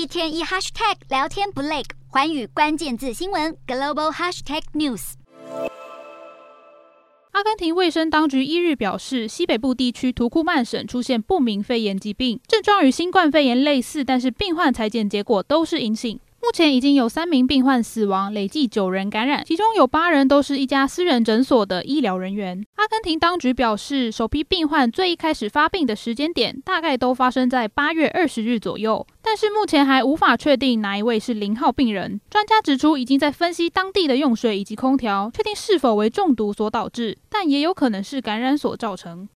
一天一 hashtag 聊天不累，环宇关键字新闻 global hashtag news。阿根廷卫生当局一日表示，西北部地区图库曼省出现不明肺炎疾病，症状与新冠肺炎类似，但是病患裁剪结果都是阴性。目前已经有三名病患死亡，累计九人感染，其中有八人都是一家私人诊所的医疗人员。阿根廷当局表示，首批病患最一开始发病的时间点大概都发生在八月二十日左右，但是目前还无法确定哪一位是零号病人。专家指出，已经在分析当地的用水以及空调，确定是否为中毒所导致，但也有可能是感染所造成。